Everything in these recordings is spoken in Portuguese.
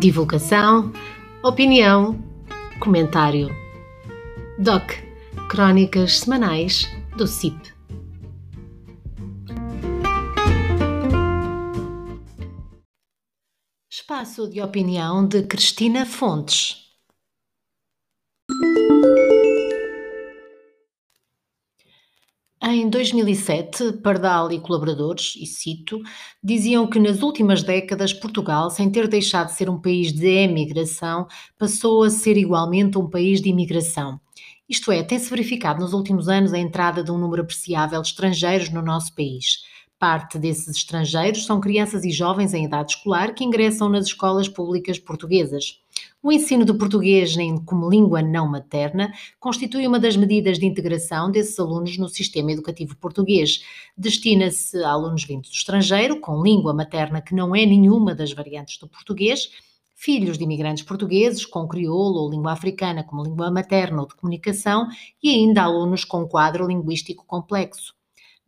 Divulgação, opinião, comentário. DOC Crónicas Semanais do CIP. Espaço de opinião de Cristina Fontes. 2007, Pardal e colaboradores, e cito, diziam que nas últimas décadas Portugal, sem ter deixado de ser um país de emigração, passou a ser igualmente um país de imigração. Isto é, tem-se verificado nos últimos anos a entrada de um número apreciável de estrangeiros no nosso país. Parte desses estrangeiros são crianças e jovens em idade escolar que ingressam nas escolas públicas portuguesas. O ensino do português como língua não materna constitui uma das medidas de integração desses alunos no sistema educativo português. Destina-se a alunos vindos do estrangeiro, com língua materna que não é nenhuma das variantes do português, filhos de imigrantes portugueses com crioulo ou língua africana como língua materna ou de comunicação e ainda alunos com quadro linguístico complexo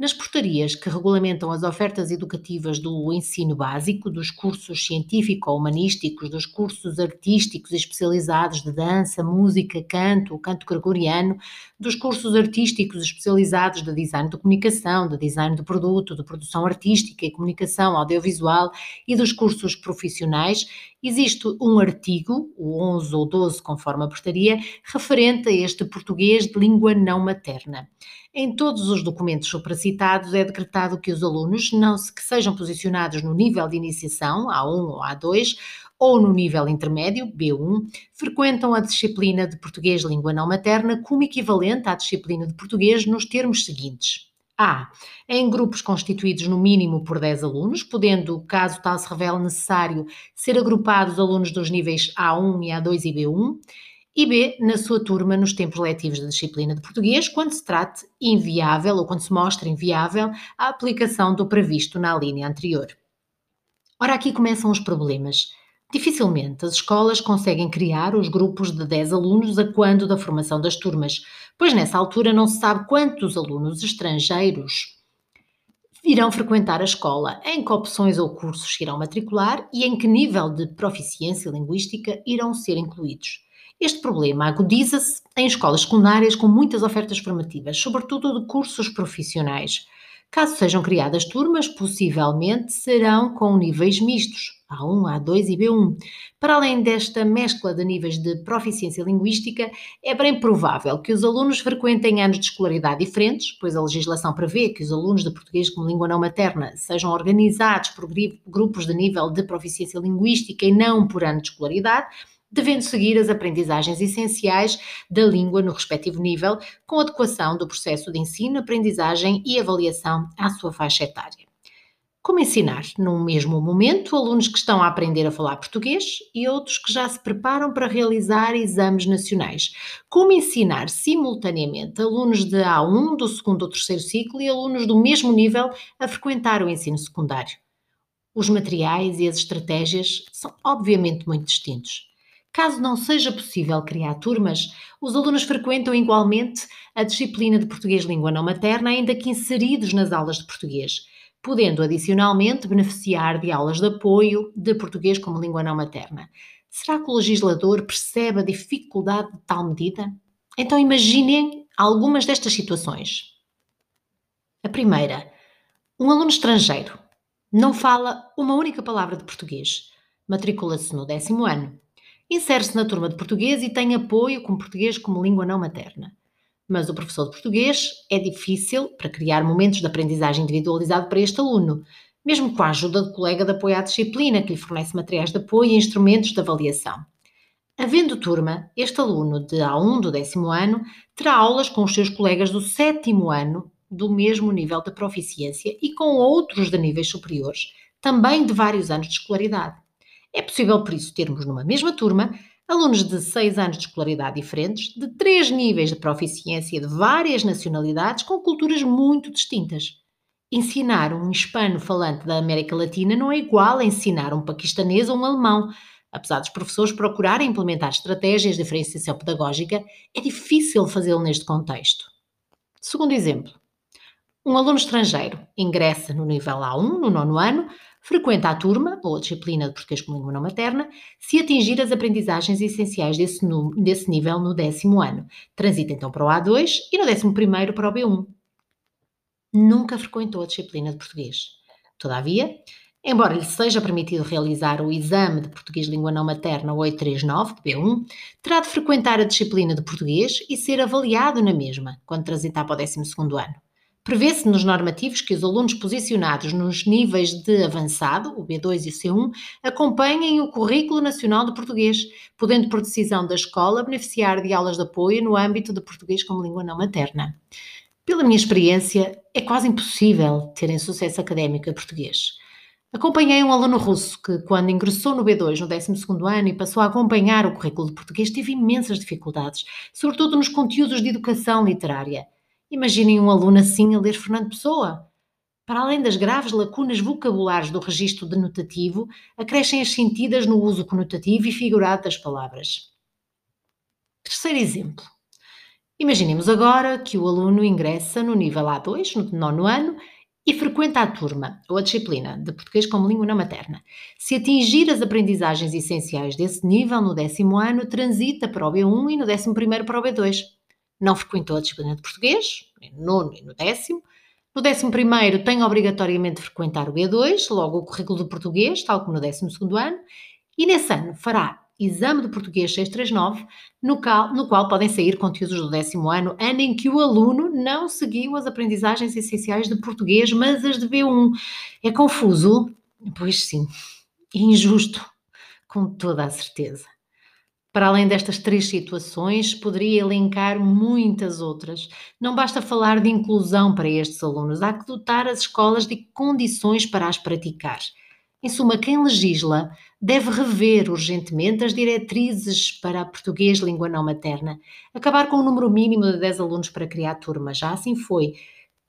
nas portarias que regulamentam as ofertas educativas do ensino básico, dos cursos científico-humanísticos, dos cursos artísticos especializados de dança, música, canto, canto gregoriano, dos cursos artísticos especializados de design de comunicação, de design do produto, de produção artística e comunicação audiovisual e dos cursos profissionais, existe um artigo, o 11 ou 12, conforme a portaria, referente a este português de língua não materna. Em todos os documentos supracitados é decretado que os alunos não se, que sejam posicionados no nível de iniciação, A1 ou A2, ou no nível intermédio, B1, frequentam a disciplina de português língua não materna como equivalente à disciplina de português nos termos seguintes. A. Em grupos constituídos no mínimo por 10 alunos, podendo, caso tal se revele necessário, ser agrupados alunos dos níveis A1 e A2 e B1 e B, na sua turma nos tempos letivos da disciplina de português, quando se trate inviável ou quando se mostre inviável a aplicação do previsto na linha anterior. Ora, aqui começam os problemas. Dificilmente as escolas conseguem criar os grupos de 10 alunos a quando da formação das turmas, pois nessa altura não se sabe quantos alunos estrangeiros irão frequentar a escola, em que opções ou cursos irão matricular e em que nível de proficiência linguística irão ser incluídos. Este problema agudiza-se em escolas secundárias com muitas ofertas formativas, sobretudo de cursos profissionais. Caso sejam criadas turmas, possivelmente serão com níveis mistos, A1, A2 e B1. Para além desta mescla de níveis de proficiência linguística, é bem provável que os alunos frequentem anos de escolaridade diferentes, pois a legislação prevê que os alunos de português como língua não materna sejam organizados por grupos de nível de proficiência linguística e não por ano de escolaridade, devendo seguir as aprendizagens essenciais da língua no respectivo nível, com adequação do processo de ensino, aprendizagem e avaliação à sua faixa etária. Como ensinar, num mesmo momento, alunos que estão a aprender a falar português e outros que já se preparam para realizar exames nacionais? Como ensinar simultaneamente alunos de A1 do segundo ou terceiro ciclo e alunos do mesmo nível a frequentar o ensino secundário? Os materiais e as estratégias são obviamente muito distintos. Caso não seja possível criar turmas, os alunos frequentam igualmente a disciplina de português língua não materna, ainda que inseridos nas aulas de português, podendo adicionalmente beneficiar de aulas de apoio de português como língua não materna. Será que o legislador percebe a dificuldade de tal medida? Então imaginem algumas destas situações. A primeira, um aluno estrangeiro não fala uma única palavra de português, matricula-se no décimo ano insere-se na turma de português e tem apoio com português como língua não materna. Mas o professor de português é difícil para criar momentos de aprendizagem individualizado para este aluno, mesmo com a ajuda do colega de apoio à disciplina, que lhe fornece materiais de apoio e instrumentos de avaliação. Havendo turma, este aluno de A1 do décimo ano terá aulas com os seus colegas do sétimo ano do mesmo nível de proficiência e com outros de níveis superiores, também de vários anos de escolaridade. É possível, por isso, termos numa mesma turma alunos de seis anos de escolaridade diferentes, de três níveis de proficiência de várias nacionalidades com culturas muito distintas. Ensinar um hispano-falante da América Latina não é igual a ensinar um paquistanês ou um alemão. Apesar dos professores procurarem implementar estratégias de diferenciação pedagógica, é difícil fazê-lo neste contexto. Segundo exemplo, um aluno estrangeiro ingressa no nível A1, no nono ano, frequenta a turma ou a disciplina de português como língua não materna se atingir as aprendizagens essenciais desse, desse nível no décimo ano. Transita então para o A2 e no décimo primeiro para o B1. Nunca frequentou a disciplina de português. Todavia, embora lhe seja permitido realizar o exame de português língua não materna 839 de B1, terá de frequentar a disciplina de português e ser avaliado na mesma quando transitar para o 12 ano. Prevê-se nos normativos que os alunos posicionados nos níveis de avançado, o B2 e o C1, acompanhem o Currículo Nacional de Português, podendo, por decisão da escola, beneficiar de aulas de apoio no âmbito de português como língua não materna. Pela minha experiência, é quase impossível terem sucesso académico em português. Acompanhei um aluno russo que, quando ingressou no B2 no 12 ano e passou a acompanhar o currículo de português, teve imensas dificuldades, sobretudo nos conteúdos de educação literária. Imaginem um aluno assim a ler Fernando Pessoa. Para além das graves lacunas vocabulares do registro denotativo, acrescem as sentidas no uso conotativo e figurado das palavras. Terceiro exemplo. Imaginemos agora que o aluno ingressa no nível A2, no nono ano, e frequenta a turma ou a disciplina de português como língua não materna. Se atingir as aprendizagens essenciais desse nível no décimo ano, transita para o B1 e no décimo primeiro para o B2 não frequentou a disciplina de português, no nono e no décimo. No décimo primeiro tem obrigatoriamente de frequentar o B2, logo o currículo de português, tal como no décimo segundo ano, e nesse ano fará exame de português 639, no qual, no qual podem sair conteúdos do décimo ano, ano em que o aluno não seguiu as aprendizagens essenciais de português, mas as de B1. É confuso? Pois sim. injusto, com toda a certeza. Para além destas três situações, poderia elencar muitas outras. Não basta falar de inclusão para estes alunos, há que dotar as escolas de condições para as praticar. Em suma, quem legisla deve rever urgentemente as diretrizes para português língua não materna, acabar com o número mínimo de 10 alunos para criar turma. Já assim foi.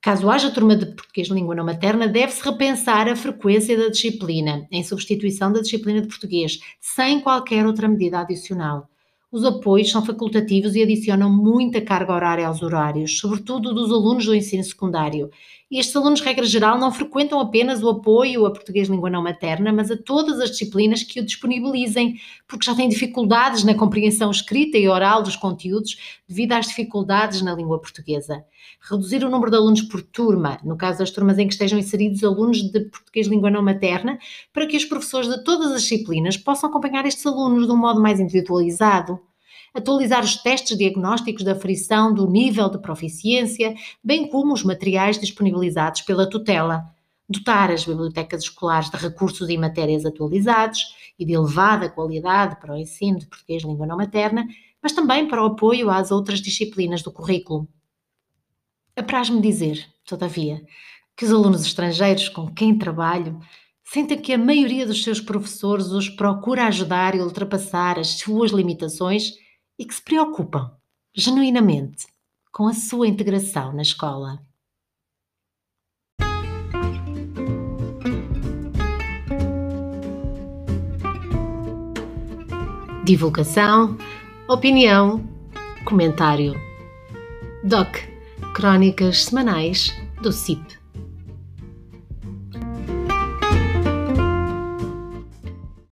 Caso haja turma de português língua não materna, deve-se repensar a frequência da disciplina, em substituição da disciplina de português, sem qualquer outra medida adicional. Os apoios são facultativos e adicionam muita carga horária aos horários, sobretudo dos alunos do ensino secundário. E estes alunos, regra geral, não frequentam apenas o apoio a português língua não materna, mas a todas as disciplinas que o disponibilizem, porque já têm dificuldades na compreensão escrita e oral dos conteúdos devido às dificuldades na língua portuguesa. Reduzir o número de alunos por turma, no caso das turmas em que estejam inseridos alunos de português língua não materna, para que os professores de todas as disciplinas possam acompanhar estes alunos de um modo mais individualizado atualizar os testes diagnósticos da aferição do nível de proficiência, bem como os materiais disponibilizados pela tutela, dotar as bibliotecas escolares de recursos e matérias atualizados e de elevada qualidade para o ensino de português língua não materna, mas também para o apoio às outras disciplinas do currículo. Apraz-me dizer, todavia, que os alunos estrangeiros com quem trabalho sentem que a maioria dos seus professores os procura ajudar e ultrapassar as suas limitações e que se preocupam, genuinamente, com a sua integração na escola. Divulgação, opinião, comentário. DOC Crónicas Semanais do CIP.